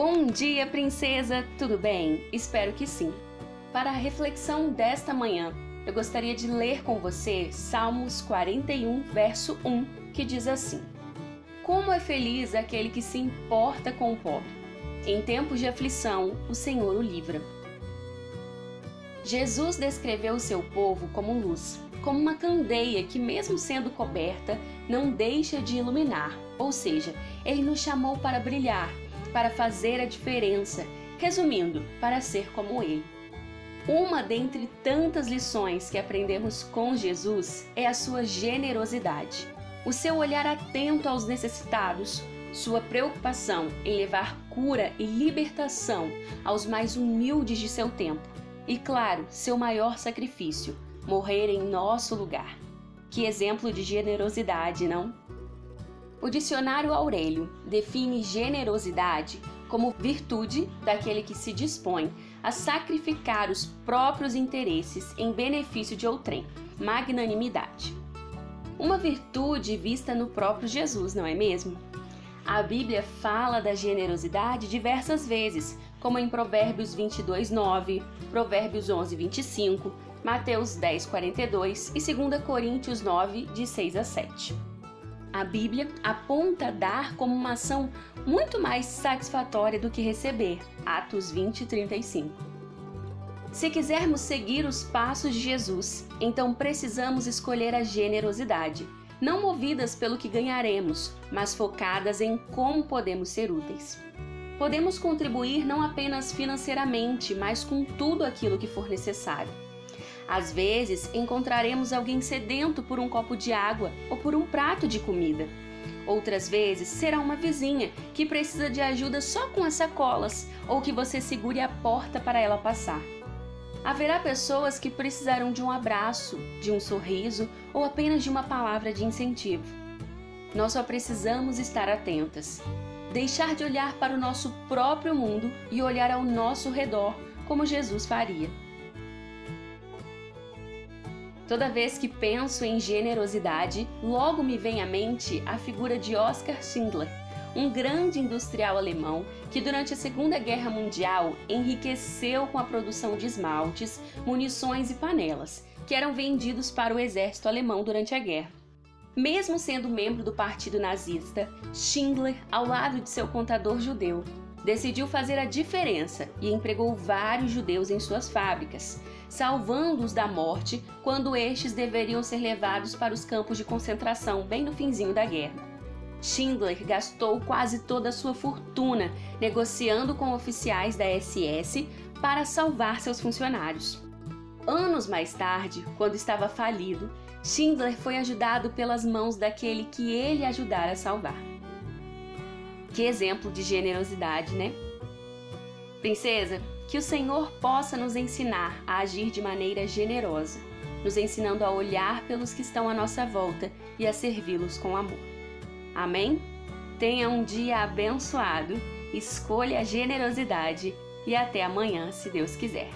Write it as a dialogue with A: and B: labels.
A: Bom dia, princesa! Tudo bem? Espero que sim. Para a reflexão desta manhã, eu gostaria de ler com você Salmos 41, verso 1, que diz assim: Como é feliz aquele que se importa com o pobre! Em tempos de aflição, o Senhor o livra. Jesus descreveu o seu povo como luz, como uma candeia que, mesmo sendo coberta, não deixa de iluminar, ou seja, ele nos chamou para brilhar para fazer a diferença, resumindo, para ser como Ele. Uma dentre tantas lições que aprendemos com Jesus é a sua generosidade, o seu olhar atento aos necessitados, sua preocupação em levar cura e libertação aos mais humildes de seu tempo, e claro, seu maior sacrifício, morrer em nosso lugar. Que exemplo de generosidade, não? O dicionário Aurélio define generosidade como virtude daquele que se dispõe a sacrificar os próprios interesses em benefício de outrem, magnanimidade. Uma virtude vista no próprio Jesus, não é mesmo? A Bíblia fala da generosidade diversas vezes, como em Provérbios 22, 9, Provérbios 11, 25, Mateus 10, 42 e 2 Coríntios 9, de 6 a 7. A Bíblia aponta dar como uma ação muito mais satisfatória do que receber. Atos 20 e 35. Se quisermos seguir os passos de Jesus, então precisamos escolher a generosidade, não movidas pelo que ganharemos, mas focadas em como podemos ser úteis. Podemos contribuir não apenas financeiramente, mas com tudo aquilo que for necessário. Às vezes, encontraremos alguém sedento por um copo de água ou por um prato de comida. Outras vezes, será uma vizinha que precisa de ajuda só com as sacolas ou que você segure a porta para ela passar. Haverá pessoas que precisarão de um abraço, de um sorriso ou apenas de uma palavra de incentivo. Nós só precisamos estar atentas, deixar de olhar para o nosso próprio mundo e olhar ao nosso redor como Jesus faria. Toda vez que penso em generosidade, logo me vem à mente a figura de Oskar Schindler, um grande industrial alemão que durante a Segunda Guerra Mundial enriqueceu com a produção de esmaltes, munições e panelas, que eram vendidos para o exército alemão durante a guerra. Mesmo sendo membro do partido nazista, Schindler, ao lado de seu contador judeu, decidiu fazer a diferença e empregou vários judeus em suas fábricas, salvando-os da morte quando estes deveriam ser levados para os campos de concentração bem no finzinho da guerra. Schindler gastou quase toda a sua fortuna negociando com oficiais da SS para salvar seus funcionários. Anos mais tarde, quando estava falido, Schindler foi ajudado pelas mãos daquele que ele ajudara a salvar. Que exemplo de generosidade, né? Princesa, que o Senhor possa nos ensinar a agir de maneira generosa, nos ensinando a olhar pelos que estão à nossa volta e a servi-los com amor. Amém? Tenha um dia abençoado, escolha a generosidade e até amanhã, se Deus quiser.